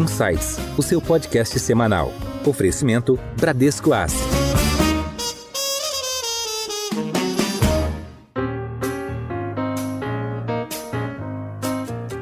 Insights, o seu podcast semanal. Oferecimento Bradesco Asset.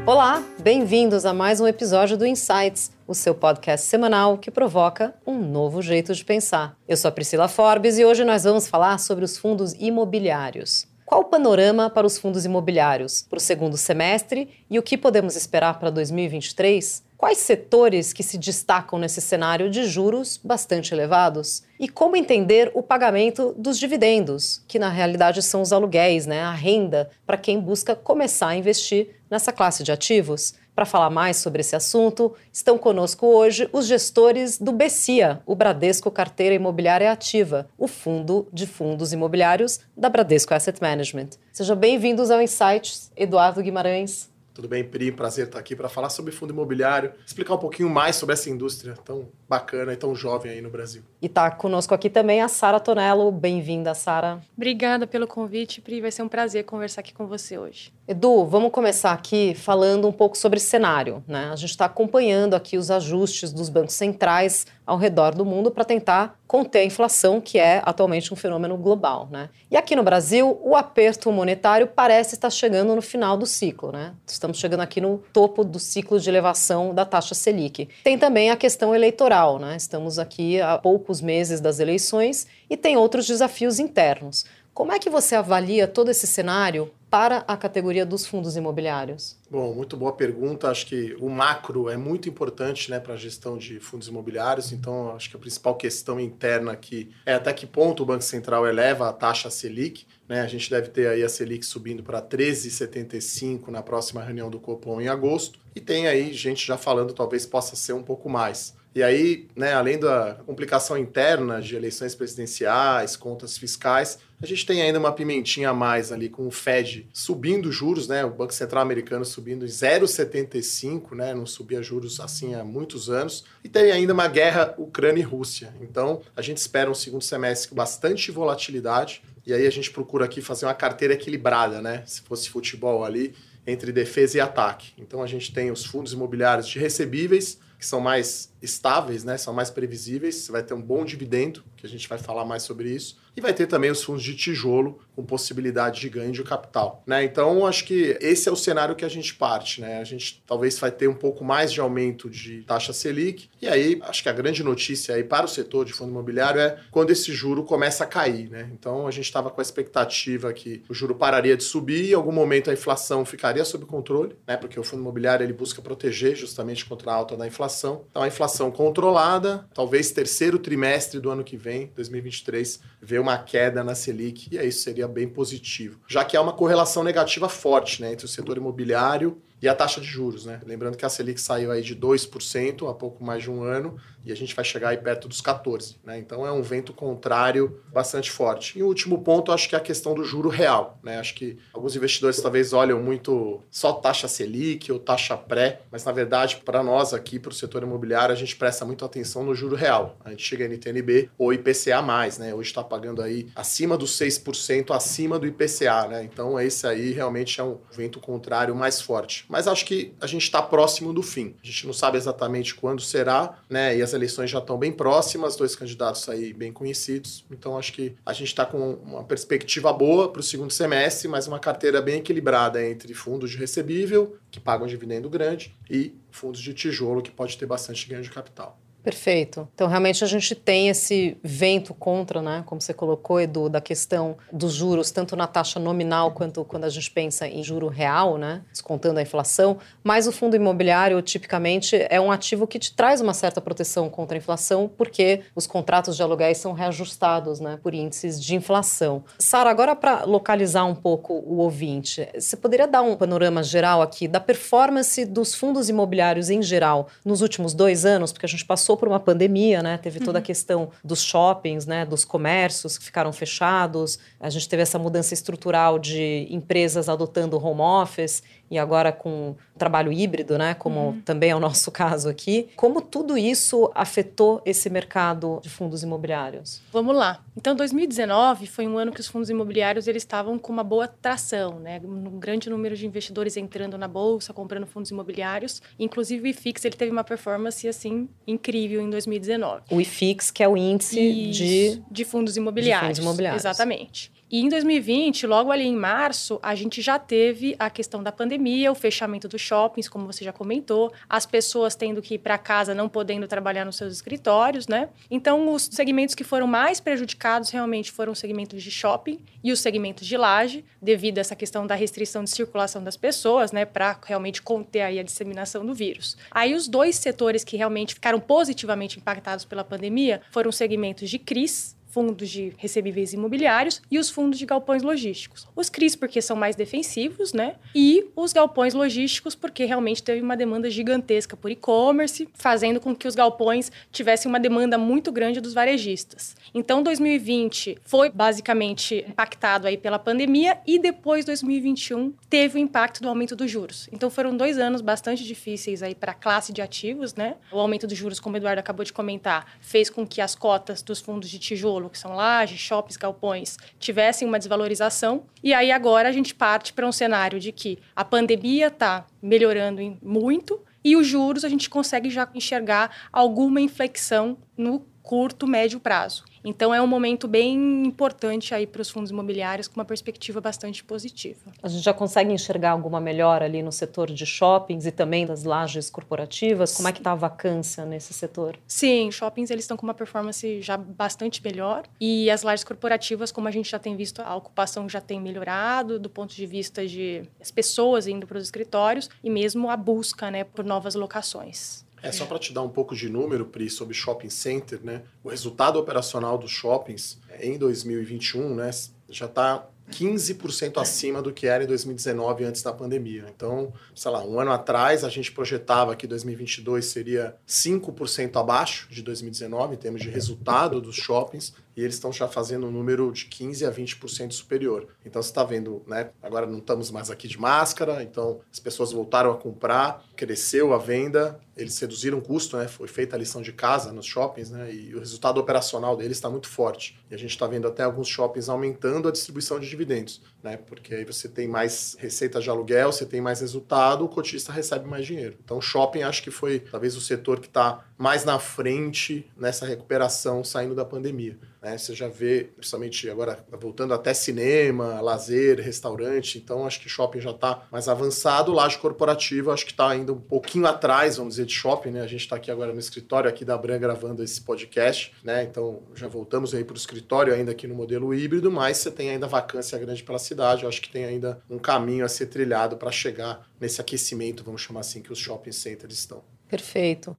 Olá, bem-vindos a mais um episódio do Insights, o seu podcast semanal que provoca um novo jeito de pensar. Eu sou a Priscila Forbes e hoje nós vamos falar sobre os fundos imobiliários. Qual o panorama para os fundos imobiliários para o segundo semestre e o que podemos esperar para 2023? Quais setores que se destacam nesse cenário de juros bastante elevados? E como entender o pagamento dos dividendos, que na realidade são os aluguéis, né, a renda para quem busca começar a investir nessa classe de ativos? Para falar mais sobre esse assunto, estão conosco hoje os gestores do BECIA, o Bradesco Carteira Imobiliária Ativa, o fundo de fundos imobiliários da Bradesco Asset Management. Sejam bem-vindos ao Insights, Eduardo Guimarães. Tudo bem, Pri? Prazer estar aqui para falar sobre fundo imobiliário, explicar um pouquinho mais sobre essa indústria tão bacana e tão jovem aí no Brasil. E está conosco aqui também a Sara Tonello. Bem-vinda, Sara. Obrigada pelo convite, Pri. Vai ser um prazer conversar aqui com você hoje. Edu, vamos começar aqui falando um pouco sobre cenário. Né? A gente está acompanhando aqui os ajustes dos bancos centrais ao redor do mundo para tentar conter a inflação, que é atualmente um fenômeno global. Né? E aqui no Brasil, o aperto monetário parece estar chegando no final do ciclo. Né? Estamos chegando aqui no topo do ciclo de elevação da taxa Selic. Tem também a questão eleitoral. Né? Estamos aqui há poucos meses das eleições e tem outros desafios internos. Como é que você avalia todo esse cenário para a categoria dos fundos imobiliários? Bom, muito boa pergunta. Acho que o macro é muito importante né, para a gestão de fundos imobiliários. Então, acho que a principal questão interna aqui é até que ponto o Banco Central eleva a taxa Selic. Né? A gente deve ter aí a Selic subindo para 13,75 na próxima reunião do Copom em agosto. E tem aí gente já falando talvez possa ser um pouco mais. E aí, né, além da complicação interna de eleições presidenciais, contas fiscais, a gente tem ainda uma pimentinha a mais ali com o Fed subindo juros, né? O Banco Central americano subindo em 0,75, né? Não subia juros assim há muitos anos. E tem ainda uma guerra Ucrânia e Rússia. Então, a gente espera um segundo semestre com bastante volatilidade. E aí a gente procura aqui fazer uma carteira equilibrada, né? Se fosse futebol ali, entre defesa e ataque. Então a gente tem os fundos imobiliários de recebíveis, que são mais estáveis, né? São mais previsíveis. Você vai ter um bom dividendo, que a gente vai falar mais sobre isso. E vai ter também os fundos de tijolo com possibilidade de ganho de capital, né? Então, acho que esse é o cenário que a gente parte, né? A gente talvez vai ter um pouco mais de aumento de taxa Selic. E aí, acho que a grande notícia aí para o setor de fundo imobiliário é quando esse juro começa a cair, né? Então, a gente estava com a expectativa que o juro pararia de subir em algum momento a inflação ficaria sob controle, né? Porque o fundo imobiliário ele busca proteger justamente contra a alta da inflação. Então, a inflação controlada, talvez terceiro trimestre do ano que vem, 2023, ver uma queda na Selic, e aí isso seria bem positivo. Já que há uma correlação negativa forte né, entre o setor imobiliário e a taxa de juros, né? Lembrando que a Selic saiu aí de 2% há pouco mais de um ano e a gente vai chegar aí perto dos 14, né? Então é um vento contrário bastante forte. E o último ponto, acho que é a questão do juro real, né? Acho que alguns investidores talvez olham muito só taxa Selic ou taxa pré, mas na verdade, para nós aqui, para o setor imobiliário, a gente presta muito atenção no juro real. A gente chega em NTNB ou IPCA+, né? Hoje está pagando aí acima dos 6% acima do IPCA, né? Então esse aí realmente é um vento contrário mais forte mas acho que a gente está próximo do fim. A gente não sabe exatamente quando será, né? E as eleições já estão bem próximas, dois candidatos aí bem conhecidos. Então acho que a gente está com uma perspectiva boa para o segundo semestre, mas uma carteira bem equilibrada entre fundos de recebível, que pagam dividendo grande, e fundos de tijolo, que pode ter bastante ganho de capital. Perfeito. Então, realmente, a gente tem esse vento contra, né, como você colocou, Edu, da questão dos juros, tanto na taxa nominal quanto quando a gente pensa em juro real, né, descontando a inflação. Mas o fundo imobiliário, tipicamente, é um ativo que te traz uma certa proteção contra a inflação, porque os contratos de aluguéis são reajustados né, por índices de inflação. Sara, agora para localizar um pouco o ouvinte, você poderia dar um panorama geral aqui da performance dos fundos imobiliários em geral nos últimos dois anos, porque a gente passou por uma pandemia, né? Teve toda a uhum. questão dos shoppings, né? Dos comércios que ficaram fechados. A gente teve essa mudança estrutural de empresas adotando home office. E agora com trabalho híbrido, né, como uhum. também é o nosso caso aqui. Como tudo isso afetou esse mercado de fundos imobiliários? Vamos lá. Então, 2019 foi um ano que os fundos imobiliários eles estavam com uma boa tração, né? Um grande número de investidores entrando na bolsa, comprando fundos imobiliários. Inclusive o IFIX ele teve uma performance assim incrível em 2019. O IFIX que é o índice de de fundos imobiliários. De fundos imobiliários. Exatamente. E em 2020, logo ali em março, a gente já teve a questão da pandemia, o fechamento dos shoppings, como você já comentou, as pessoas tendo que ir para casa, não podendo trabalhar nos seus escritórios, né? Então, os segmentos que foram mais prejudicados realmente foram os segmentos de shopping e os segmentos de laje, devido a essa questão da restrição de circulação das pessoas, né, para realmente conter aí a disseminação do vírus. Aí os dois setores que realmente ficaram positivamente impactados pela pandemia foram os segmentos de CRIs, fundos de recebíveis imobiliários e os fundos de galpões logísticos. Os CRIs porque são mais defensivos, né? E os galpões logísticos porque realmente teve uma demanda gigantesca por e-commerce, fazendo com que os galpões tivessem uma demanda muito grande dos varejistas. Então 2020 foi basicamente impactado aí pela pandemia e depois 2021 teve o impacto do aumento dos juros. Então foram dois anos bastante difíceis aí para a classe de ativos, né? O aumento dos juros, como o Eduardo acabou de comentar, fez com que as cotas dos fundos de tijolo tijolo, que são lajes, shoppings, galpões, tivessem uma desvalorização. E aí agora a gente parte para um cenário de que a pandemia está melhorando muito e os juros a gente consegue já enxergar alguma inflexão no curto, médio prazo. Então é um momento bem importante aí para os fundos imobiliários com uma perspectiva bastante positiva. A gente já consegue enxergar alguma melhora ali no setor de shoppings e também das lajes corporativas? Como é que está a vacância nesse setor? Sim, shoppings eles estão com uma performance já bastante melhor e as lajes corporativas, como a gente já tem visto, a ocupação já tem melhorado do ponto de vista de as pessoas indo para os escritórios e mesmo a busca, né, por novas locações. É só para te dar um pouco de número, Pri, sobre shopping center, né? O resultado operacional dos shoppings em 2021, né, já está 15% acima do que era em 2019 antes da pandemia. Então, sei lá, um ano atrás a gente projetava que 2022 seria 5% abaixo de 2019 em termos de resultado dos shoppings e eles estão já fazendo um número de 15 a 20% superior. Então você está vendo, né? Agora não estamos mais aqui de máscara, então as pessoas voltaram a comprar, cresceu a venda, eles reduziram o custo, né? Foi feita a lição de casa nos shoppings, né? E o resultado operacional deles está muito forte. E a gente está vendo até alguns shoppings aumentando a distribuição de dividendos, né? Porque aí você tem mais receita de aluguel, você tem mais resultado, o cotista recebe mais dinheiro. Então, shopping acho que foi talvez o setor que está mais na frente nessa recuperação saindo da pandemia. Né? Você já vê, principalmente agora voltando até cinema, lazer, restaurante, então acho que shopping já está mais avançado. Laje corporativa acho que está ainda um pouquinho atrás, vamos dizer, de shopping. Né? A gente está aqui agora no escritório aqui da Bran gravando esse podcast, né? então já voltamos aí para o escritório ainda aqui no modelo híbrido, mas você tem ainda vacância grande pela cidade. Acho que tem ainda um caminho a ser trilhado para chegar nesse aquecimento, vamos chamar assim, que os shopping centers estão. Perfeito.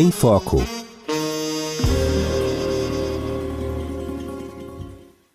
Em Foco.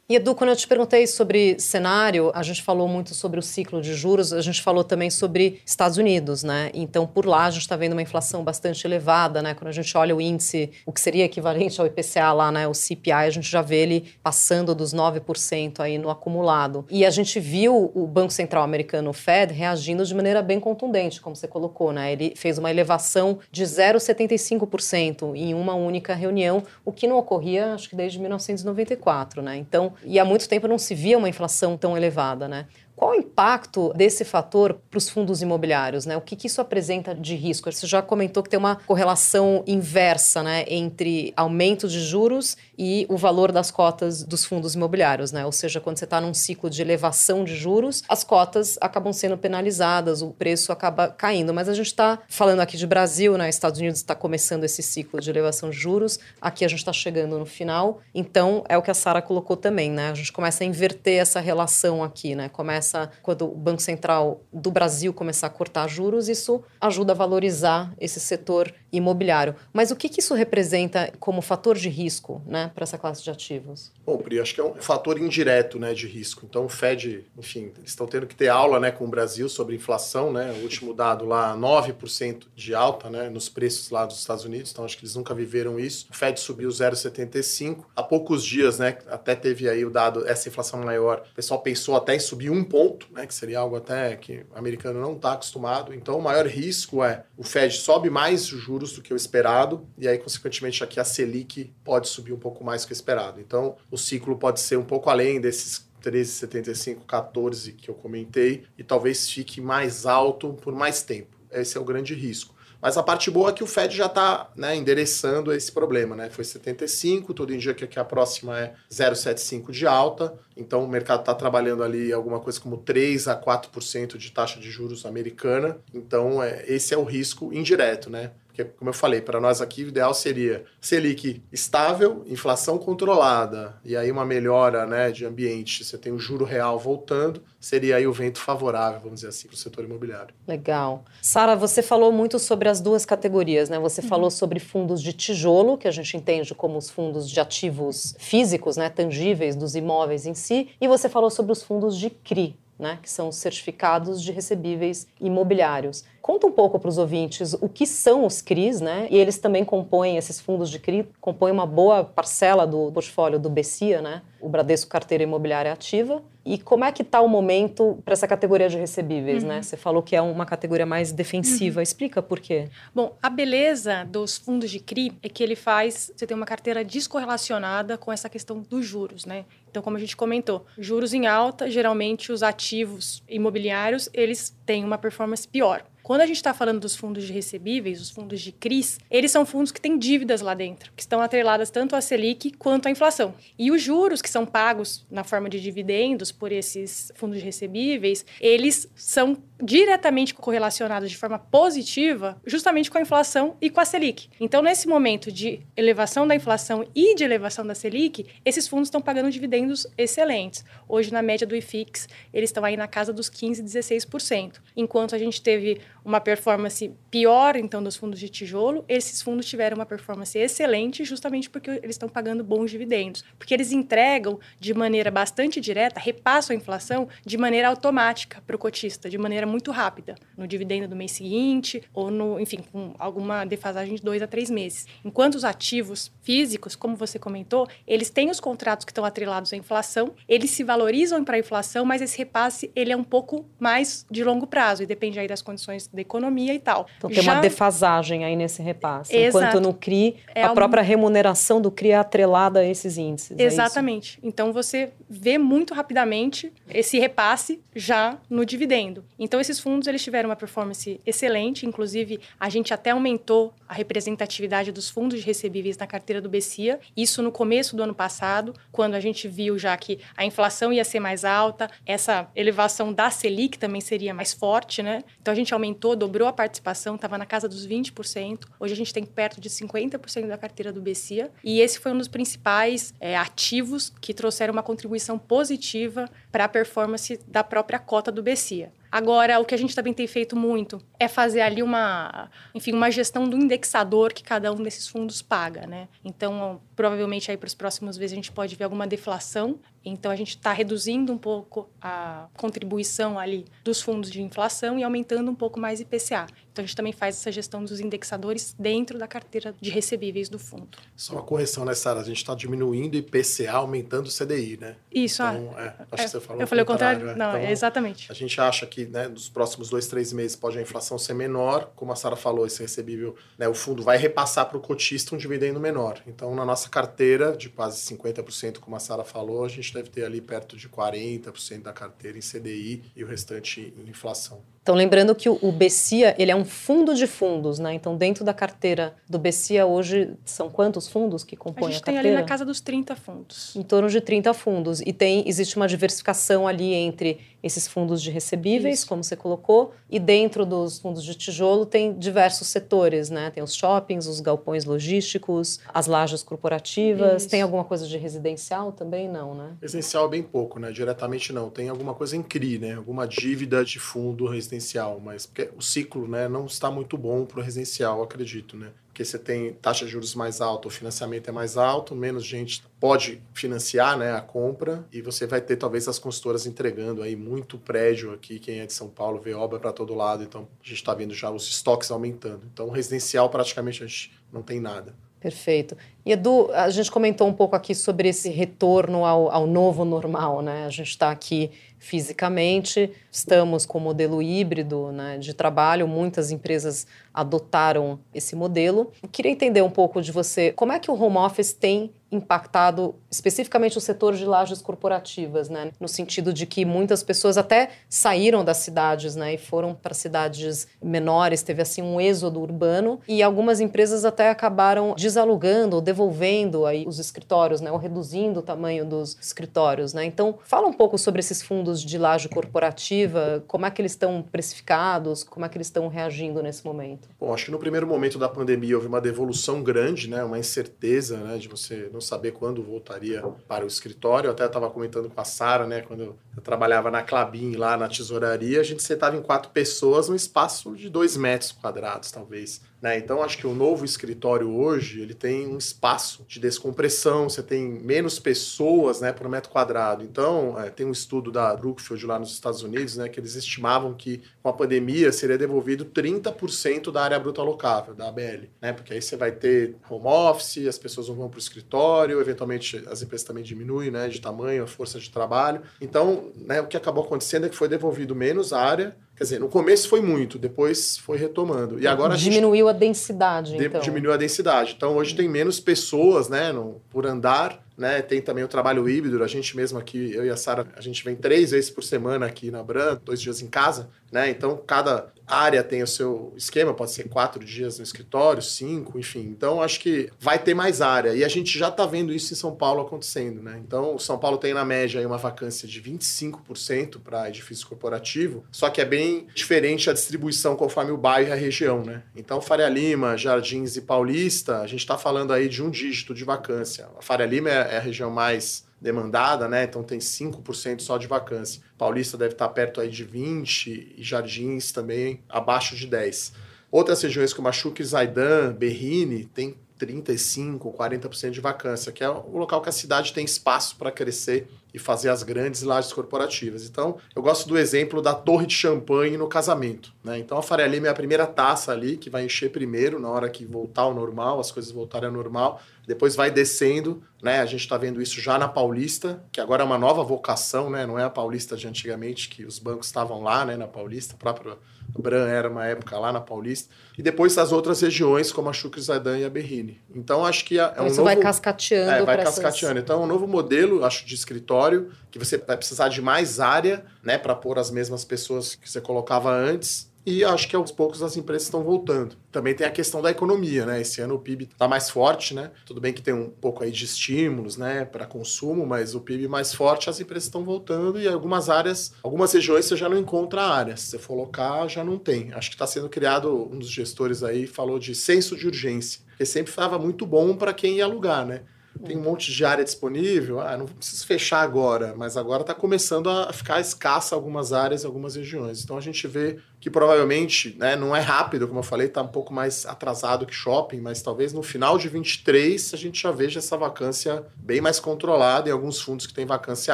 E Edu, quando eu te perguntei sobre cenário, a gente falou muito sobre o ciclo de juros, a gente falou também sobre Estados Unidos, né? Então, por lá, a gente está vendo uma inflação bastante elevada, né? Quando a gente olha o índice, o que seria equivalente ao IPCA lá, né? O CPI, a gente já vê ele passando dos 9% aí no acumulado. E a gente viu o Banco Central americano, o Fed, reagindo de maneira bem contundente, como você colocou, né? Ele fez uma elevação de 0,75% em uma única reunião, o que não ocorria, acho que desde 1994, né? Então, e há muito tempo não se via uma inflação tão elevada, né? Qual o impacto desse fator para os fundos imobiliários? Né? O que, que, isso apresenta de risco? Você já comentou que tem uma correlação inversa né, entre aumento de juros e o valor das cotas dos fundos imobiliários. Né? Ou seja, quando você está num ciclo de elevação de juros, as cotas acabam sendo penalizadas, o preço acaba caindo. Mas a gente está falando aqui de Brasil, né? Estados Unidos está começando esse ciclo de elevação de juros, aqui a gente está chegando no final. Então, é o que a Sara colocou também. Né? A gente começa a inverter essa relação aqui. Né? Começa começa, quando o Banco Central do Brasil começar a cortar juros, isso ajuda a valorizar esse setor imobiliário. Mas o que, que isso representa como fator de risco né, para essa classe de ativos? Bom, Pri, acho que é um fator indireto né, de risco. Então, o Fed, enfim, eles estão tendo que ter aula né, com o Brasil sobre inflação. Né? O último dado lá, 9% de alta né, nos preços lá dos Estados Unidos. Então, acho que eles nunca viveram isso. O Fed subiu 0,75. Há poucos dias, né, até teve aí o dado, essa inflação maior, o pessoal pensou até em subir 1 ponto, né, que seria algo até que o americano não está acostumado. Então, o maior risco é o Fed sobe mais os juros do que o esperado, e aí, consequentemente, aqui a Selic pode subir um pouco mais que o esperado. Então, o ciclo pode ser um pouco além desses 13,75, 14 que eu comentei, e talvez fique mais alto por mais tempo. Esse é o grande risco. Mas a parte boa é que o Fed já está né, endereçando esse problema. Né? Foi 75, todo indica que a próxima é 0,75 de alta. Então o mercado está trabalhando ali alguma coisa como 3 a 4% de taxa de juros americana. Então é, esse é o risco indireto, né? Porque, como eu falei, para nós aqui o ideal seria Selic estável, inflação controlada, e aí uma melhora né, de ambiente, você tem o juro real voltando, seria aí o vento favorável, vamos dizer assim, para o setor imobiliário. Legal. Sara, você falou muito sobre as duas categorias, né? Você uhum. falou sobre fundos de tijolo, que a gente entende como os fundos de ativos físicos, né, tangíveis dos imóveis em si, e você falou sobre os fundos de CRI, né, que são os certificados de recebíveis imobiliários. Conta um pouco para os ouvintes o que são os CRIs, né? E eles também compõem, esses fundos de CRI, compõem uma boa parcela do portfólio do BECIA, né? O Bradesco Carteira Imobiliária Ativa. E como é que está o momento para essa categoria de recebíveis, né? uhum. né? Você falou que é uma categoria mais defensiva. Uhum. Explica por quê. Bom, a beleza dos fundos de CRI é que ele faz, você tem uma carteira descorrelacionada com essa questão dos juros, né? Então, como a gente comentou, juros em alta, geralmente os ativos imobiliários, eles têm uma performance pior. Quando a gente está falando dos fundos de recebíveis, os fundos de CRIs, eles são fundos que têm dívidas lá dentro, que estão atreladas tanto à Selic quanto à inflação. E os juros que são pagos na forma de dividendos por esses fundos de recebíveis, eles são diretamente correlacionados de forma positiva justamente com a inflação e com a Selic. Então, nesse momento de elevação da inflação e de elevação da Selic, esses fundos estão pagando dividendos excelentes. Hoje, na média do IFIX, eles estão aí na casa dos 15%, 16%. Enquanto a gente teve uma performance pior, então, dos fundos de tijolo, esses fundos tiveram uma performance excelente justamente porque eles estão pagando bons dividendos. Porque eles entregam de maneira bastante direta, repassam a inflação de maneira automática para o cotista, de maneira muito rápida, no dividendo do mês seguinte ou no, enfim, com alguma defasagem de dois a três meses. Enquanto os ativos físicos, como você comentou, eles têm os contratos que estão atrelados à inflação, eles se valorizam para a inflação, mas esse repasse ele é um pouco mais de longo prazo e depende aí das condições da economia e tal. Então tem Já... uma defasagem aí nesse repasse. Exato. Enquanto no CRI, é a própria remuneração do CRI é atrelada a esses índices. É Exatamente. É então você vê muito rapidamente esse repasse já no dividendo. Então esses fundos eles tiveram uma performance excelente, inclusive a gente até aumentou a representatividade dos fundos de recebíveis na carteira do BCIA, isso no começo do ano passado, quando a gente viu já que a inflação ia ser mais alta, essa elevação da Selic também seria mais forte, né? Então a gente aumentou aumentou, dobrou a participação, estava na casa dos 20%. Hoje a gente tem perto de 50% da carteira do BCIA. E esse foi um dos principais é, ativos que trouxeram uma contribuição positiva para a performance da própria cota do BCIA. Agora, o que a gente também tem feito muito é fazer ali uma, enfim, uma gestão do indexador que cada um desses fundos paga, né? Então, provavelmente aí para os próximos meses a gente pode ver alguma deflação. Então, a gente está reduzindo um pouco a contribuição ali dos fundos de inflação e aumentando um pouco mais IPCA. Então, a gente também faz essa gestão dos indexadores dentro da carteira de recebíveis do fundo. Só uma correção nessa área, a gente está diminuindo IPCA, aumentando o CDI, né? Isso, então, ah, é, acho é, que você falou Eu falei o contrário, contrário é. não, então, exatamente. A gente acha que né, nos próximos dois, três meses pode a inflação ser menor, como a Sara falou, esse recebível, né, o fundo vai repassar para o cotista um dividendo menor. Então, na nossa carteira, de quase 50%, como a Sara falou, a gente deve ter ali perto de 40% da carteira em CDI e o restante em inflação. Então, lembrando que o BCIA, ele é um fundo de fundos, né? Então, dentro da carteira do BCIA, hoje, são quantos fundos que compõem a, a carteira? A gente tem ali na casa dos 30 fundos. Em torno de 30 fundos. E tem, existe uma diversificação ali entre esses fundos de recebíveis, Isso. como você colocou, e dentro dos fundos de tijolo tem diversos setores, né? Tem os shoppings, os galpões logísticos, as lajes corporativas. Isso. Tem alguma coisa de residencial também? Não, né? Residencial é bem pouco, né? Diretamente não. Tem alguma coisa em CRI, né? Alguma dívida de fundo residencial residencial, mas porque o ciclo né, não está muito bom para o residencial, acredito, né? Porque você tem taxa de juros mais alta, o financiamento é mais alto, menos gente pode financiar né, a compra e você vai ter talvez as consultoras entregando aí muito prédio aqui, quem é de São Paulo vê obra para todo lado, então a gente está vendo já os estoques aumentando. Então residencial praticamente a gente não tem nada. Perfeito. E Edu, a gente comentou um pouco aqui sobre esse retorno ao, ao novo normal, né? A gente está aqui fisicamente, estamos com o modelo híbrido né, de trabalho, muitas empresas adotaram esse modelo. Eu queria entender um pouco de você, como é que o home office tem impactado especificamente o setor de lajes corporativas, né? No sentido de que muitas pessoas até saíram das cidades, né, e foram para cidades menores, teve assim um êxodo urbano e algumas empresas até acabaram desalugando ou devolvendo aí os escritórios, né, ou reduzindo o tamanho dos escritórios, né? Então, fala um pouco sobre esses fundos de laje corporativa, como é que eles estão precificados, como é que eles estão reagindo nesse momento? Bom, acho que no primeiro momento da pandemia houve uma devolução grande, né, uma incerteza, né, de você não saber quando voltaria para o escritório. Eu até estava comentando com a Sara, né, quando eu trabalhava na Clabin, lá na tesouraria, a gente sentava em quatro pessoas num espaço de dois metros quadrados, talvez. Né? Então, acho que o novo escritório hoje ele tem um espaço de descompressão, você tem menos pessoas né, por metro quadrado. Então, é, tem um estudo da Brookfield lá nos Estados Unidos né, que eles estimavam que com a pandemia seria devolvido 30% da área bruta alocável, da ABL. Né? Porque aí você vai ter home office, as pessoas não vão para o escritório, eventualmente as empresas também diminuem né, de tamanho, a força de trabalho. Então, né, o que acabou acontecendo é que foi devolvido menos área Quer dizer, no começo foi muito, depois foi retomando. E agora diminuiu a, gente... a densidade, então. Diminuiu a densidade. Então hoje tem menos pessoas, né, no, por andar, né? Tem também o trabalho híbrido. A gente mesmo aqui, eu e a Sara, a gente vem três vezes por semana aqui na Bran, dois dias em casa, né? Então cada área tem o seu esquema, pode ser quatro dias no escritório, cinco, enfim. Então acho que vai ter mais área. E a gente já está vendo isso em São Paulo acontecendo, né? Então o São Paulo tem na média uma vacância de 25% para edifício corporativo, só que é bem diferente a distribuição conforme o bairro e a região, né? Então Faria Lima, Jardins e Paulista, a gente está falando aí de um dígito de vacância. A Faria Lima é é a região mais demandada, né? Então tem 5% só de vacância. Paulista deve estar perto aí de 20 e Jardins também abaixo de 10. Outras regiões como a Chuque, Zaidan, Berrini, tem 35, 40% de vacância, que é o local que a cidade tem espaço para crescer e fazer as grandes lajes corporativas. Então, eu gosto do exemplo da torre de champanhe no casamento. Né? Então, a Faria Lima é a primeira taça ali que vai encher primeiro, na hora que voltar ao normal, as coisas voltarem ao normal. Depois vai descendo, né? A gente está vendo isso já na Paulista, que agora é uma nova vocação, né? Não é a Paulista de antigamente, que os bancos estavam lá, né? Na Paulista, a própria Bran era uma época lá na Paulista. E depois as outras regiões, como a Chucre Zaidan e a Berrine. Então, acho que é, é um isso novo... vai cascateando. É, vai cascateando. Essas... Então, é um novo modelo, acho, de escritório escritório, que você vai precisar de mais área, né, para pôr as mesmas pessoas que você colocava antes. E acho que aos poucos as empresas estão voltando. Também tem a questão da economia, né? Esse ano o PIB está mais forte, né? Tudo bem que tem um pouco aí de estímulos, né, para consumo, mas o PIB mais forte, as empresas estão voltando e algumas áreas, algumas regiões você já não encontra área. Se você for locar, já não tem. Acho que está sendo criado, um dos gestores aí falou de senso de urgência, que sempre estava muito bom para quem ia alugar, né? Tem um monte de área disponível, ah, não preciso fechar agora, mas agora está começando a ficar escassa algumas áreas algumas regiões. Então a gente vê que provavelmente né, não é rápido, como eu falei, está um pouco mais atrasado que shopping, mas talvez no final de 23 a gente já veja essa vacância bem mais controlada e alguns fundos que têm vacância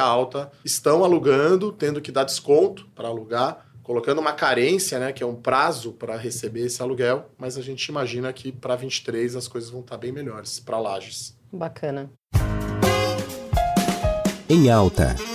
alta estão alugando, tendo que dar desconto para alugar colocando uma carência, né, que é um prazo para receber esse aluguel, mas a gente imagina que para 23 as coisas vão estar tá bem melhores para lajes. Bacana. Em alta.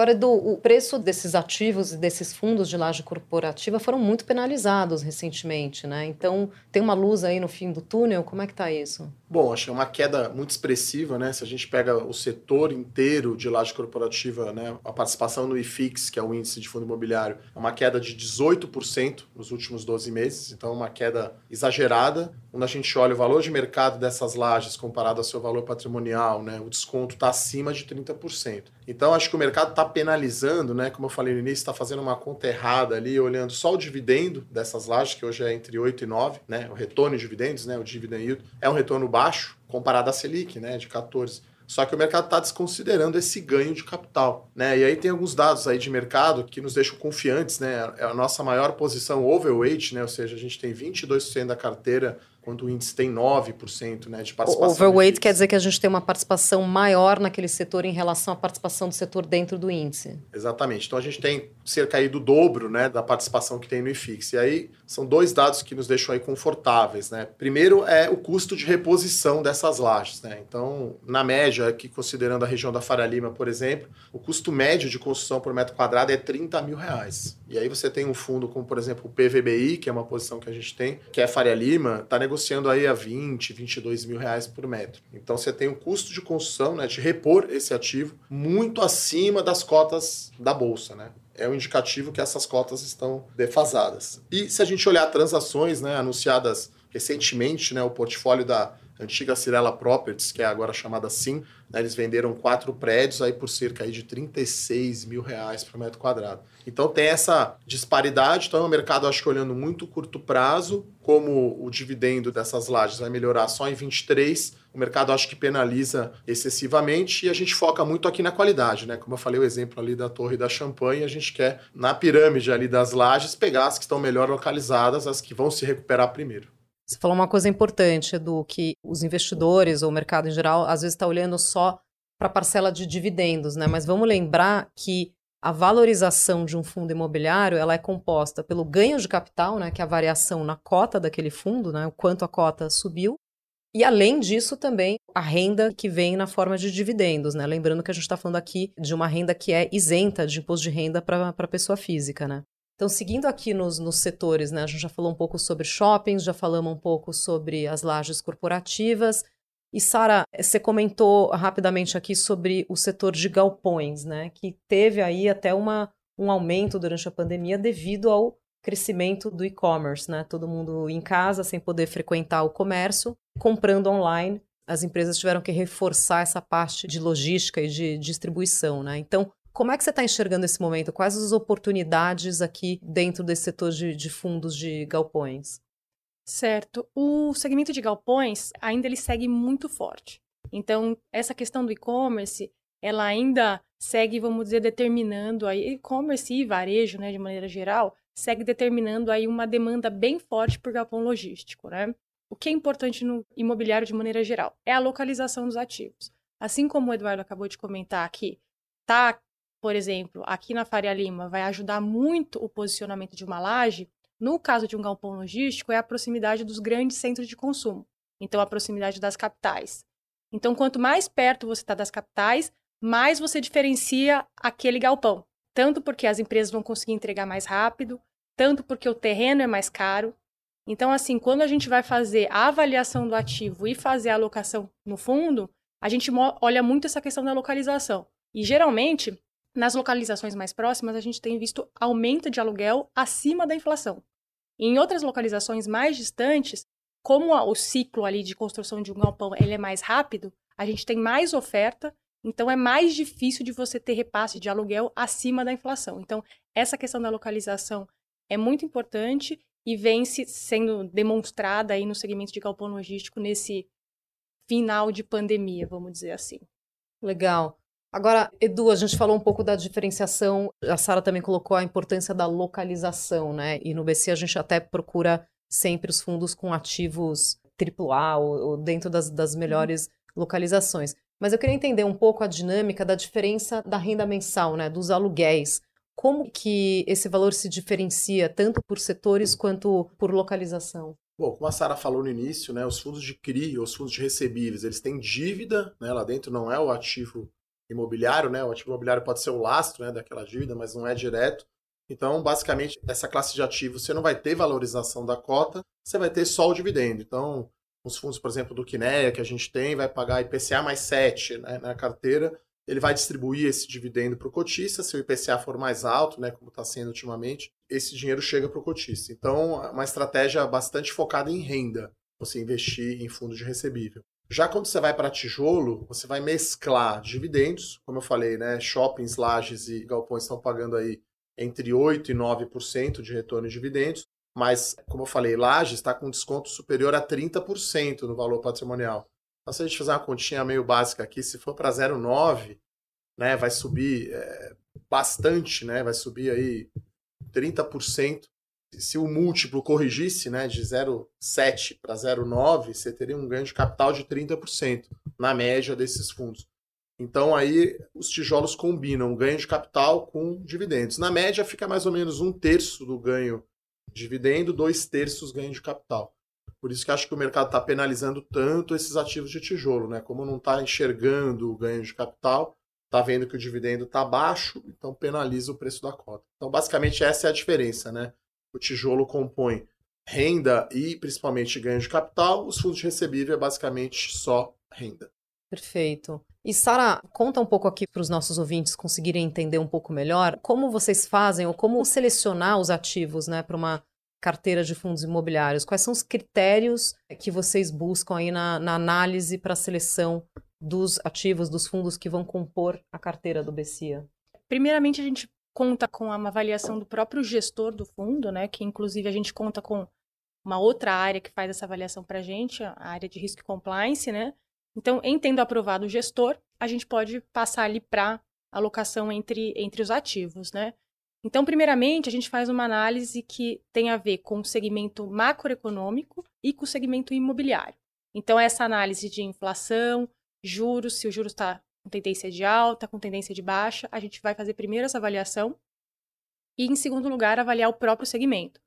Agora, Edu, o preço desses ativos e desses fundos de laje corporativa foram muito penalizados recentemente, né? Então, tem uma luz aí no fim do túnel? Como é que está isso? Bom, acho que é uma queda muito expressiva, né? Se a gente pega o setor inteiro de laje corporativa, né? A participação no IFIX, que é o índice de fundo imobiliário, é uma queda de 18% nos últimos 12 meses, então é uma queda exagerada. Quando a gente olha o valor de mercado dessas lajes comparado ao seu valor patrimonial, né? O desconto está acima de 30%. Então, acho que o mercado está penalizando, né? Como eu falei no início, está fazendo uma conta errada ali, olhando só o dividendo dessas lajes, que hoje é entre 8 e 9, né? O retorno de dividendos, né? O dividend yield é um retorno baixo comparado à Selic, né, de 14. Só que o mercado está desconsiderando esse ganho de capital, né? E aí tem alguns dados aí de mercado que nos deixam confiantes, né? É a nossa maior posição overweight, né? Ou seja, a gente tem 22% da carteira quando o índice tem 9% né, de participação. Overweight quer dizer que a gente tem uma participação maior naquele setor em relação à participação do setor dentro do índice. Exatamente. Então a gente tem cerca aí do dobro né, da participação que tem no IFIX. E aí são dois dados que nos deixam aí confortáveis. Né? Primeiro é o custo de reposição dessas lajes. Né? Então, na média, aqui considerando a região da Faria Lima, por exemplo, o custo médio de construção por metro quadrado é 30 mil reais. E aí você tem um fundo como, por exemplo, o PVBI, que é uma posição que a gente tem, que é Faria Lima, está negociando aí a 20, 22 mil reais por metro. Então você tem um custo de construção, né, de repor esse ativo, muito acima das cotas da Bolsa, né? é um indicativo que essas cotas estão defasadas. E se a gente olhar transações né, anunciadas recentemente, né, o portfólio da antiga Cirela Properties, que é agora chamada SIM, né, eles venderam quatro prédios aí por cerca aí de 36 mil reais por metro quadrado. Então tem essa disparidade, então é um mercado, acho que olhando muito curto prazo, como o dividendo dessas lajes vai melhorar só em 23, o mercado acho que penaliza excessivamente e a gente foca muito aqui na qualidade, né? Como eu falei o exemplo ali da Torre da Champanhe, a gente quer na pirâmide ali das lajes pegar as que estão melhor localizadas, as que vão se recuperar primeiro. Você falou uma coisa importante, Edu, que os investidores ou o mercado em geral às vezes está olhando só para a parcela de dividendos, né? Mas vamos lembrar que a valorização de um fundo imobiliário ela é composta pelo ganho de capital, né, que é a variação na cota daquele fundo, né, o quanto a cota subiu, e além disso também a renda que vem na forma de dividendos, né? Lembrando que a gente está falando aqui de uma renda que é isenta de imposto de renda para a pessoa física, né? Então, seguindo aqui nos, nos setores, né, a gente já falou um pouco sobre shoppings, já falamos um pouco sobre as lajes corporativas. E, Sara, você comentou rapidamente aqui sobre o setor de galpões, né, que teve aí até uma, um aumento durante a pandemia devido ao crescimento do e-commerce, né? Todo mundo em casa, sem poder frequentar o comércio, comprando online. As empresas tiveram que reforçar essa parte de logística e de distribuição, né? Então, como é que você está enxergando esse momento? Quais as oportunidades aqui dentro desse setor de, de fundos de galpões? Certo. O segmento de galpões ainda ele segue muito forte. Então, essa questão do e-commerce, ela ainda segue, vamos dizer, determinando aí e-commerce e varejo, né, de maneira geral, segue determinando aí uma demanda bem forte por galpão logístico, né? O que é importante no imobiliário de maneira geral é a localização dos ativos. Assim como o Eduardo acabou de comentar aqui, tá por exemplo, aqui na Faria Lima, vai ajudar muito o posicionamento de uma laje, no caso de um galpão logístico, é a proximidade dos grandes centros de consumo. Então, a proximidade das capitais. Então, quanto mais perto você está das capitais, mais você diferencia aquele galpão. Tanto porque as empresas vão conseguir entregar mais rápido, tanto porque o terreno é mais caro. Então, assim, quando a gente vai fazer a avaliação do ativo e fazer a alocação no fundo, a gente olha muito essa questão da localização. E geralmente, nas localizações mais próximas, a gente tem visto aumento de aluguel acima da inflação. Em outras localizações mais distantes, como o ciclo ali de construção de um galpão ele é mais rápido, a gente tem mais oferta, então é mais difícil de você ter repasse de aluguel acima da inflação. Então, essa questão da localização é muito importante e vem se sendo demonstrada aí no segmento de galpão logístico nesse final de pandemia, vamos dizer assim. Legal. Agora, Edu, a gente falou um pouco da diferenciação, a Sara também colocou a importância da localização, né? E no BC a gente até procura sempre os fundos com ativos AAA ou, ou dentro das, das melhores localizações. Mas eu queria entender um pouco a dinâmica da diferença da renda mensal, né? Dos aluguéis. Como que esse valor se diferencia tanto por setores quanto por localização? Bom, como a Sara falou no início, né, os fundos de CRI, os fundos de recebíveis, eles têm dívida, né, lá dentro não é o ativo imobiliário, né? O ativo imobiliário pode ser o lastro né, daquela dívida, mas não é direto. Então, basicamente, essa classe de ativos você não vai ter valorização da cota, você vai ter só o dividendo. Então, os fundos, por exemplo, do Kinea que a gente tem, vai pagar IPCA mais 7 né, na carteira, ele vai distribuir esse dividendo para o cotista. Se o IPCA for mais alto, né, como está sendo ultimamente, esse dinheiro chega para o cotista. Então, é uma estratégia bastante focada em renda, você investir em fundo de recebível. Já quando você vai para tijolo, você vai mesclar dividendos, como eu falei, né? Shoppings, lajes e galpões estão pagando aí entre 8% e 9% de retorno de dividendos, mas, como eu falei, lajes está com desconto superior a 30% no valor patrimonial. Então, se a gente fizer uma continha meio básica aqui, se for para 0,9, né, vai subir é, bastante, né? Vai subir aí 30% se o múltiplo corrigisse né, de 0,7 para 0,9, você teria um ganho de capital de 30% na média desses fundos. Então aí os tijolos combinam ganho de capital com dividendos. Na média fica mais ou menos um terço do ganho de dividendo, dois terços ganho de capital. Por isso que acho que o mercado está penalizando tanto esses ativos de tijolo, né? Como não está enxergando o ganho de capital, está vendo que o dividendo está baixo, então penaliza o preço da cota. Então, basicamente, essa é a diferença, né? O tijolo compõe renda e principalmente ganho de capital, os fundos de recebível é basicamente só renda. Perfeito. E Sara, conta um pouco aqui para os nossos ouvintes conseguirem entender um pouco melhor como vocês fazem ou como selecionar os ativos, né, para uma carteira de fundos imobiliários. Quais são os critérios que vocês buscam aí na, na análise para a seleção dos ativos, dos fundos que vão compor a carteira do BCIA? Primeiramente, a gente conta com uma avaliação do próprio gestor do fundo, né? Que inclusive a gente conta com uma outra área que faz essa avaliação para a gente, a área de risco e compliance, né? Então, em tendo aprovado o gestor, a gente pode passar ali para alocação entre, entre os ativos, né? Então, primeiramente, a gente faz uma análise que tem a ver com o segmento macroeconômico e com o segmento imobiliário. Então, essa análise de inflação, juros, se o juros está com tendência de alta, com tendência de baixa, a gente vai fazer primeiro essa avaliação e, em segundo lugar, avaliar o próprio segmento.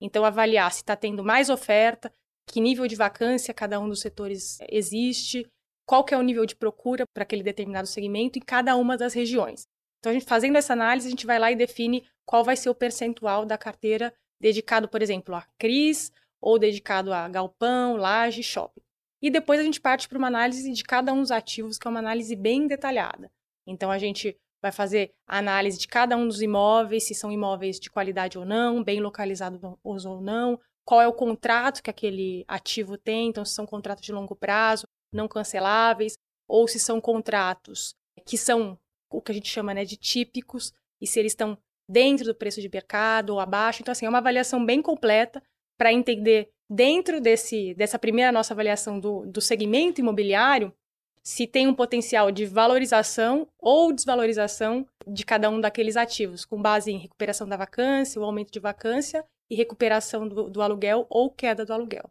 Então, avaliar se está tendo mais oferta, que nível de vacância cada um dos setores existe, qual que é o nível de procura para aquele determinado segmento em cada uma das regiões. Então, a gente fazendo essa análise, a gente vai lá e define qual vai ser o percentual da carteira dedicado, por exemplo, a CRIs ou dedicado a galpão, laje, shopping. E depois a gente parte para uma análise de cada um dos ativos, que é uma análise bem detalhada. Então a gente vai fazer a análise de cada um dos imóveis, se são imóveis de qualidade ou não, bem localizados ou não, qual é o contrato que aquele ativo tem, então se são contratos de longo prazo, não canceláveis, ou se são contratos que são o que a gente chama né, de típicos, e se eles estão dentro do preço de mercado ou abaixo. Então, assim, é uma avaliação bem completa para entender dentro desse, dessa primeira nossa avaliação do, do segmento imobiliário, se tem um potencial de valorização ou desvalorização de cada um daqueles ativos, com base em recuperação da vacância, o aumento de vacância e recuperação do, do aluguel ou queda do aluguel.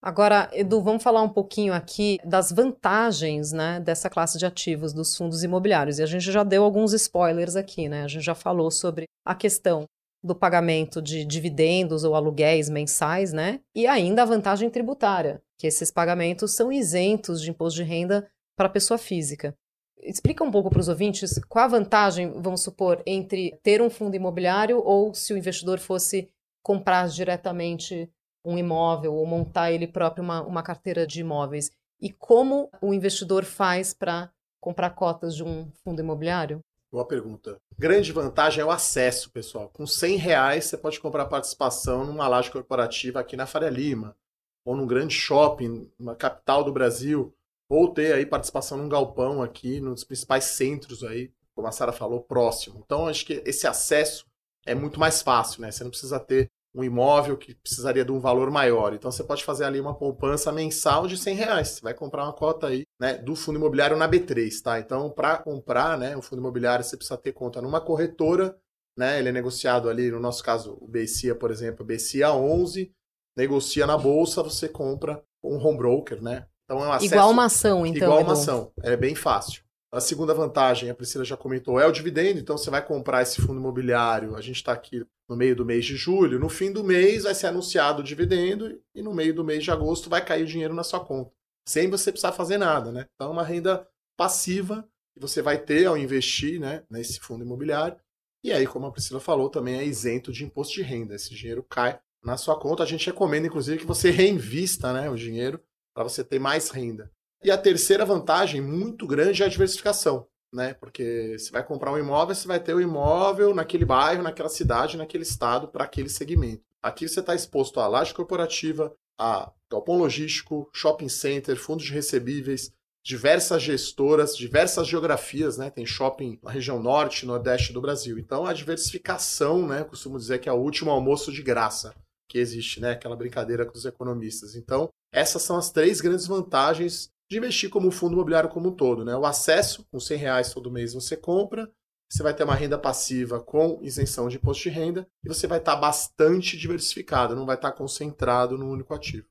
Agora, Edu, vamos falar um pouquinho aqui das vantagens né, dessa classe de ativos dos fundos imobiliários. E a gente já deu alguns spoilers aqui, né? A gente já falou sobre a questão do pagamento de dividendos ou aluguéis mensais, né? E ainda a vantagem tributária, que esses pagamentos são isentos de imposto de renda para a pessoa física. Explica um pouco para os ouvintes qual a vantagem, vamos supor, entre ter um fundo imobiliário ou se o investidor fosse comprar diretamente um imóvel ou montar ele próprio uma, uma carteira de imóveis. E como o investidor faz para comprar cotas de um fundo imobiliário? Boa pergunta. Grande vantagem é o acesso, pessoal. Com 100 reais você pode comprar participação numa laje corporativa aqui na Faria Lima, ou num grande shopping, na capital do Brasil, ou ter aí participação num galpão aqui, nos principais centros aí, como a Sara falou, próximo. Então, acho que esse acesso é muito mais fácil, né? Você não precisa ter um imóvel que precisaria de um valor maior. Então você pode fazer ali uma poupança mensal de 100 reais. Você vai comprar uma cota aí né, do fundo imobiliário na B3, tá? Então, para comprar né, um fundo imobiliário, você precisa ter conta numa corretora, né? Ele é negociado ali, no nosso caso, o BCIA, por exemplo, BCIA 11, negocia na bolsa, você compra um home broker, né? Então é um acesso... Igual uma ação, então. Igual uma ação. É bem fácil. A segunda vantagem, a Priscila já comentou, é o dividendo. Então você vai comprar esse fundo imobiliário. A gente está aqui no meio do mês de julho. No fim do mês vai ser anunciado o dividendo e no meio do mês de agosto vai cair o dinheiro na sua conta, sem você precisar fazer nada, né? Então é uma renda passiva que você vai ter ao investir, né, nesse fundo imobiliário. E aí, como a Priscila falou, também é isento de imposto de renda. Esse dinheiro cai na sua conta. A gente recomenda, inclusive, que você reinvista, né, o dinheiro para você ter mais renda. E a terceira vantagem muito grande é a diversificação, né? Porque você vai comprar um imóvel, você vai ter o um imóvel naquele bairro, naquela cidade, naquele estado, para aquele segmento. Aqui você está exposto a laje corporativa, a galpão logístico, shopping center, fundos de recebíveis, diversas gestoras, diversas geografias, né? Tem shopping na região norte, nordeste do Brasil. Então a diversificação, né? Costumo dizer que é o último almoço de graça que existe, né? Aquela brincadeira com os economistas. Então essas são as três grandes vantagens de investir como fundo imobiliário como um todo. Né? O acesso, com 100 reais todo mês você compra, você vai ter uma renda passiva com isenção de imposto de renda e você vai estar bastante diversificado, não vai estar concentrado no único ativo.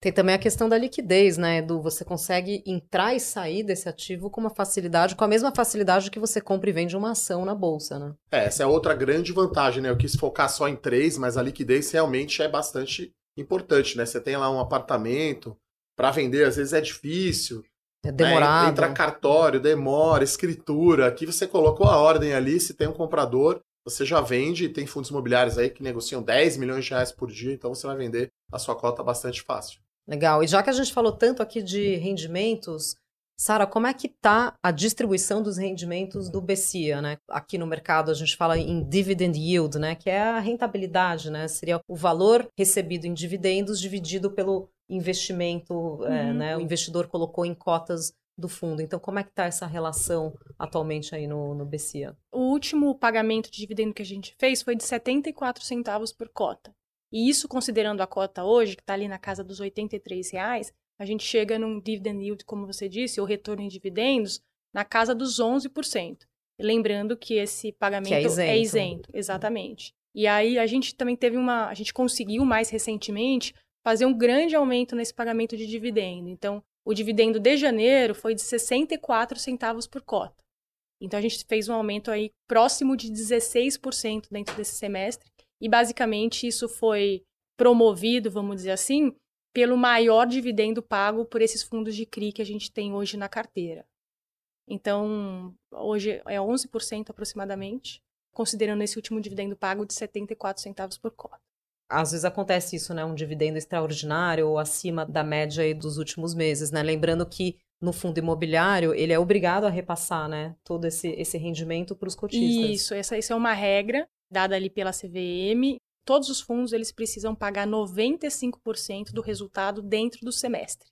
Tem também a questão da liquidez, né, Edu? Você consegue entrar e sair desse ativo com uma facilidade, com a mesma facilidade que você compra e vende uma ação na bolsa, né? É, essa é outra grande vantagem, né? Eu quis focar só em três, mas a liquidez realmente é bastante importante, né? Você tem lá um apartamento, para vender às vezes é difícil. É demorado. Né? Entra cartório, demora, escritura. Aqui você colocou a ordem ali, se tem um comprador, você já vende, tem fundos imobiliários aí que negociam 10 milhões de reais por dia, então você vai vender a sua cota bastante fácil. Legal. E já que a gente falou tanto aqui de rendimentos, Sara, como é que está a distribuição dos rendimentos do BCIA, né? Aqui no mercado a gente fala em dividend yield, né? Que é a rentabilidade, né? Seria o valor recebido em dividendos dividido pelo investimento, é, uhum. é, né? O investidor colocou em cotas do fundo. Então, como é que está essa relação atualmente aí no, no BCIA? O último pagamento de dividendo que a gente fez foi de 74 centavos por cota. E isso considerando a cota hoje, que está ali na casa dos R$ reais, a gente chega num dividend yield, como você disse, ou retorno em dividendos, na casa dos 11%. Lembrando que esse pagamento que é, isento. é isento, exatamente. E aí a gente também teve uma, a gente conseguiu mais recentemente fazer um grande aumento nesse pagamento de dividendo. Então, o dividendo de janeiro foi de 64 centavos por cota. Então a gente fez um aumento aí próximo de 16% dentro desse semestre, e basicamente isso foi promovido, vamos dizer assim, pelo maior dividendo pago por esses fundos de CRI que a gente tem hoje na carteira. Então, hoje é 11% aproximadamente, considerando esse último dividendo pago de 74 centavos por cota. Às vezes acontece isso, né? Um dividendo extraordinário ou acima da média dos últimos meses, né? Lembrando que no fundo imobiliário, ele é obrigado a repassar, né? Todo esse, esse rendimento para os cotistas. Isso, essa, essa é uma regra dada ali pela CVM, todos os fundos eles precisam pagar 95% do resultado dentro do semestre.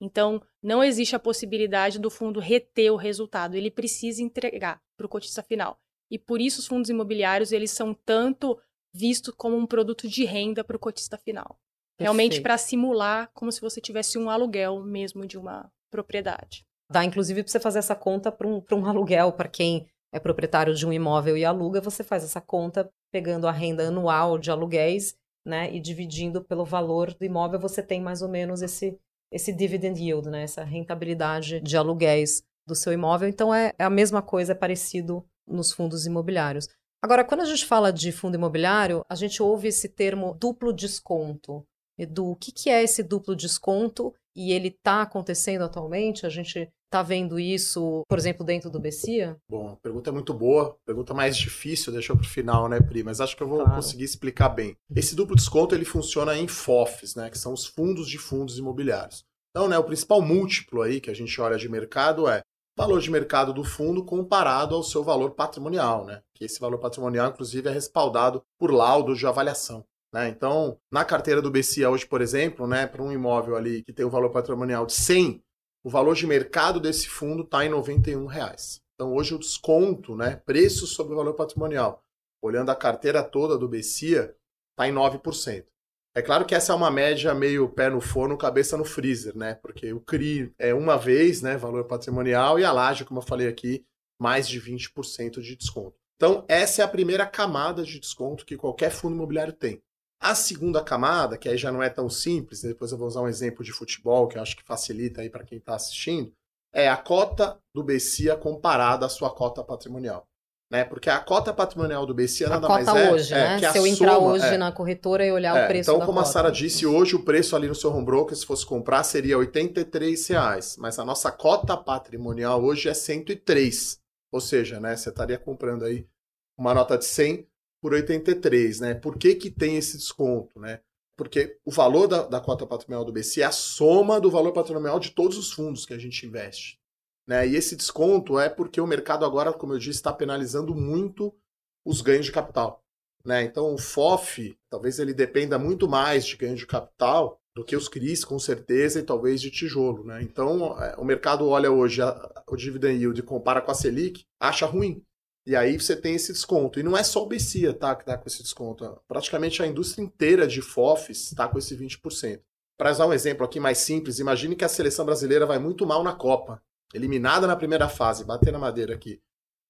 Então, não existe a possibilidade do fundo reter o resultado, ele precisa entregar para o cotista final. E por isso os fundos imobiliários eles são tanto vistos como um produto de renda para o cotista final. Perfeito. Realmente para simular como se você tivesse um aluguel mesmo de uma propriedade. Dá inclusive para você fazer essa conta para um, um aluguel, para quem é proprietário de um imóvel e aluga, você faz essa conta pegando a renda anual de aluguéis, né, e dividindo pelo valor do imóvel, você tem mais ou menos esse esse dividend yield, né, essa rentabilidade de aluguéis do seu imóvel. Então é, é a mesma coisa, é parecido nos fundos imobiliários. Agora, quando a gente fala de fundo imobiliário, a gente ouve esse termo duplo desconto. Edu, o que, que é esse duplo desconto? E ele está acontecendo atualmente? A gente está vendo isso, por exemplo, dentro do Bessia? Bom, a pergunta é muito boa, pergunta mais difícil, deixou para o final, né, Pri? Mas acho que eu vou claro. conseguir explicar bem. Esse duplo desconto ele funciona em FOFs, né, que são os fundos de fundos imobiliários. Então, né, o principal múltiplo aí que a gente olha de mercado é valor de mercado do fundo comparado ao seu valor patrimonial, né? Que esse valor patrimonial, inclusive, é respaldado por laudos de avaliação. Né? Então, na carteira do BCA hoje, por exemplo, né, para um imóvel ali que tem um valor patrimonial de 100, o valor de mercado desse fundo está em 91 reais. Então hoje o desconto, né, preço sobre o valor patrimonial, olhando a carteira toda do BCIA, está em 9%. É claro que essa é uma média meio pé no forno, cabeça no freezer, né? Porque o CRI é uma vez, né, valor patrimonial, e a laje, como eu falei aqui, mais de 20% de desconto. Então, essa é a primeira camada de desconto que qualquer fundo imobiliário tem. A segunda camada, que aí já não é tão simples, depois eu vou usar um exemplo de futebol que eu acho que facilita aí para quem está assistindo, é a cota do BCIA comparada à sua cota patrimonial. Né? Porque a cota patrimonial do BCIA a nada mais é, hoje, é, né? que Se eu entrar soma, hoje é, na corretora e olhar é, o preço Então, como cota. a Sara disse, hoje o preço ali no seu home broker, se fosse comprar, seria 83 reais, mas a nossa cota patrimonial hoje é 103. Ou seja, né, você estaria comprando aí uma nota de 100 por 83, né? Por que, que tem esse desconto, né? Porque o valor da, da cota patrimonial do BC é a soma do valor patrimonial de todos os fundos que a gente investe. Né? E esse desconto é porque o mercado agora, como eu disse, está penalizando muito os ganhos de capital. Né? Então o FOF, talvez ele dependa muito mais de ganho de capital do que os CRIs, com certeza, e talvez de tijolo. Né? Então é, o mercado olha hoje a, o dividend yield e compara com a Selic, acha ruim. E aí você tem esse desconto. E não é só o Becia tá, que está com esse desconto. Praticamente a indústria inteira de FOFs está com esse 20%. Para usar um exemplo aqui mais simples, imagine que a seleção brasileira vai muito mal na Copa. Eliminada na primeira fase, bater na madeira aqui.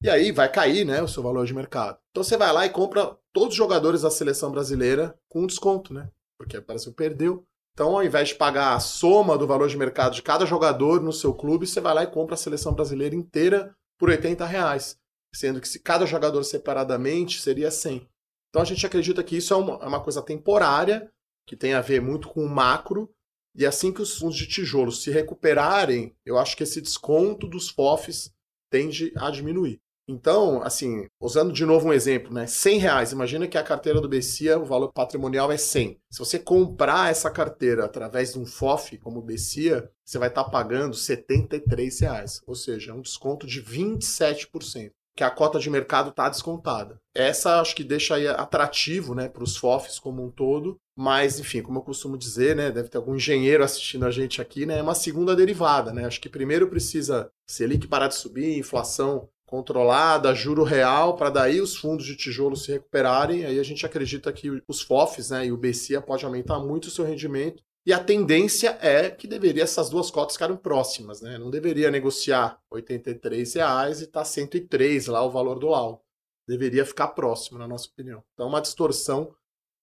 E aí vai cair, né, o seu valor de mercado. Então você vai lá e compra todos os jogadores da seleção brasileira com desconto, né? Porque o Brasil perdeu. Então, ao invés de pagar a soma do valor de mercado de cada jogador no seu clube, você vai lá e compra a seleção brasileira inteira por 80 reais. Sendo que se cada jogador separadamente seria 100. Então a gente acredita que isso é uma, é uma coisa temporária, que tem a ver muito com o macro, e assim que os fundos de tijolo se recuperarem, eu acho que esse desconto dos FOFs tende a diminuir. Então, assim, usando de novo um exemplo, né? 100 reais. Imagina que a carteira do Bessia, o valor patrimonial é 100. Se você comprar essa carteira através de um FOF como o Bessia, você vai estar pagando 73 reais. Ou seja, um desconto de 27% que a cota de mercado está descontada. Essa acho que deixa aí atrativo né, para os FOFs como um todo, mas enfim, como eu costumo dizer, né, deve ter algum engenheiro assistindo a gente aqui, né, é uma segunda derivada. Né? Acho que primeiro precisa Selic parar de subir, inflação controlada, juro real, para daí os fundos de tijolo se recuperarem. Aí a gente acredita que os FOFs né, e o BCA pode aumentar muito o seu rendimento e a tendência é que deveria essas duas cotas ficarem próximas, né? Não deveria negociar 83 reais e tá 103 lá o valor do LAU. Deveria ficar próximo, na nossa opinião. Então, uma distorção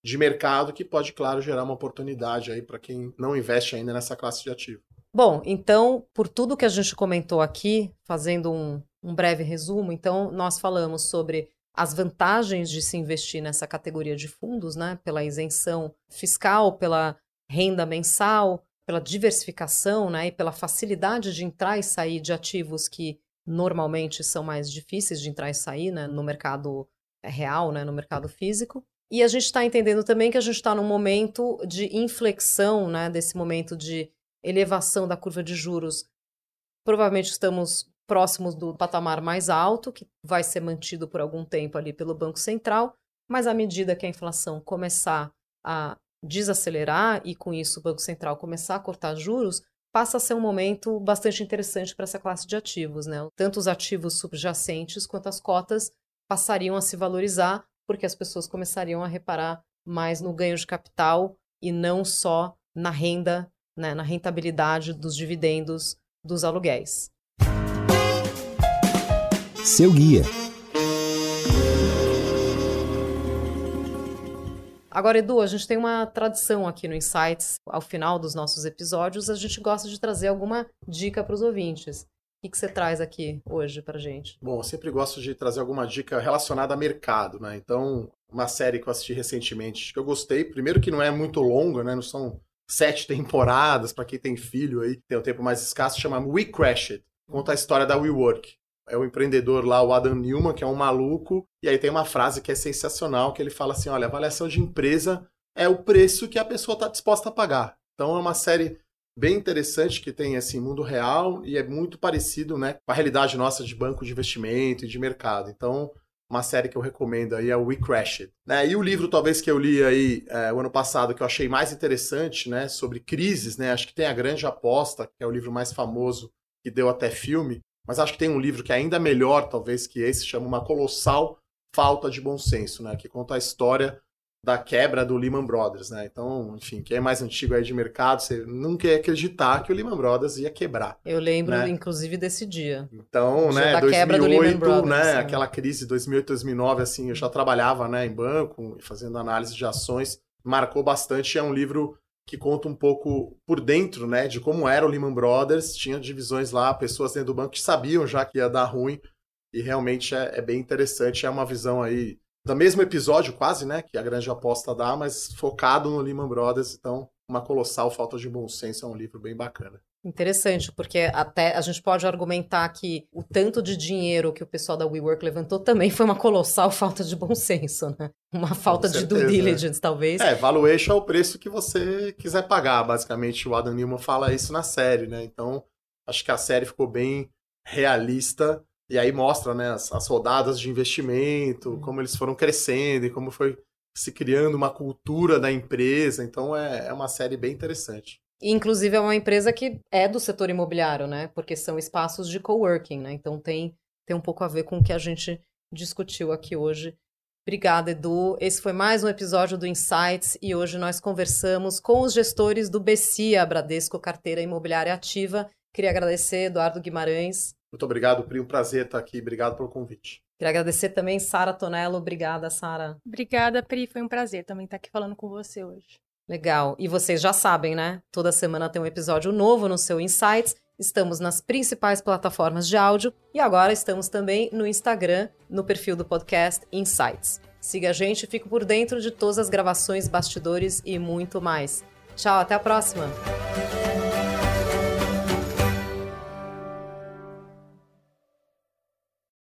de mercado que pode, claro, gerar uma oportunidade aí para quem não investe ainda nessa classe de ativo. Bom, então, por tudo que a gente comentou aqui, fazendo um, um breve resumo, então, nós falamos sobre as vantagens de se investir nessa categoria de fundos, né? Pela isenção fiscal, pela renda mensal, pela diversificação né, e pela facilidade de entrar e sair de ativos que normalmente são mais difíceis de entrar e sair né, no mercado é, real, né, no mercado físico. E a gente está entendendo também que a gente está num momento de inflexão, né, desse momento de elevação da curva de juros. Provavelmente estamos próximos do patamar mais alto, que vai ser mantido por algum tempo ali pelo Banco Central, mas à medida que a inflação começar a desacelerar e com isso o Banco Central começar a cortar juros, passa a ser um momento bastante interessante para essa classe de ativos, né? Tanto os ativos subjacentes quanto as cotas passariam a se valorizar porque as pessoas começariam a reparar mais no ganho de capital e não só na renda, né, na rentabilidade dos dividendos dos aluguéis. Seu guia Agora, Edu, a gente tem uma tradição aqui no Insights, ao final dos nossos episódios, a gente gosta de trazer alguma dica para os ouvintes. O que, você traz aqui hoje para gente? Bom, eu sempre gosto de trazer alguma dica relacionada a mercado, né? Então, uma série que eu assisti recentemente, que eu gostei, primeiro que não é muito longa, né? Não são sete temporadas, para quem tem filho aí, tem um tempo mais escasso, chama We Crashed. Conta a história da WeWork é o empreendedor lá, o Adam Newman, que é um maluco, e aí tem uma frase que é sensacional, que ele fala assim, olha, avaliação de empresa é o preço que a pessoa está disposta a pagar. Então é uma série bem interessante que tem assim mundo real e é muito parecido, né, com a realidade nossa de banco de investimento e de mercado. Então uma série que eu recomendo aí é We Crashed. Né? E o livro, talvez, que eu li aí é, o ano passado, que eu achei mais interessante, né, sobre crises, né, acho que tem A Grande Aposta, que é o livro mais famoso, que deu até filme, mas acho que tem um livro que é ainda melhor, talvez, que esse, chama Uma Colossal Falta de Bom Senso, né? Que conta a história da quebra do Lehman Brothers, né? Então, enfim, quem é mais antigo aí de mercado, você nunca ia acreditar que o Lehman Brothers ia quebrar. Eu lembro, né? inclusive, desse dia. Então, dia né, da 2008, quebra do Lehman Brothers, né, sim. aquela crise de 2008, 2009, assim, eu já trabalhava, né, em banco, fazendo análise de ações, marcou bastante, é um livro que conta um pouco por dentro, né, de como era o Lehman Brothers. Tinha divisões lá, pessoas dentro do banco que sabiam já que ia dar ruim. E realmente é, é bem interessante. É uma visão aí do mesmo episódio, quase, né, que a grande aposta dá, mas focado no Lehman Brothers. Então, uma colossal falta de bom senso. É um livro bem bacana. Interessante, porque até a gente pode argumentar que o tanto de dinheiro que o pessoal da WeWork levantou também foi uma colossal falta de bom senso, né? Uma falta certeza, de due diligence, é. talvez. É, valuation é o preço que você quiser pagar, basicamente. O Adam Newman fala isso na série, né? Então, acho que a série ficou bem realista e aí mostra, né, as, as rodadas de investimento, uhum. como eles foram crescendo e como foi se criando uma cultura da empresa. Então, é, é uma série bem interessante. Inclusive é uma empresa que é do setor imobiliário, né? Porque são espaços de coworking, né? Então tem, tem um pouco a ver com o que a gente discutiu aqui hoje. Obrigada, Edu. Esse foi mais um episódio do Insights e hoje nós conversamos com os gestores do BCIA, Bradesco Carteira Imobiliária Ativa. Queria agradecer, Eduardo Guimarães. Muito obrigado, Pri. Um prazer estar aqui. Obrigado pelo convite. Queria agradecer também Sara Tonello. Obrigada, Sara. Obrigada, Pri. Foi um prazer também estar aqui falando com você hoje. Legal. E vocês já sabem, né? Toda semana tem um episódio novo no seu Insights. Estamos nas principais plataformas de áudio e agora estamos também no Instagram, no perfil do podcast Insights. Siga a gente, fique por dentro de todas as gravações, bastidores e muito mais. Tchau, até a próxima!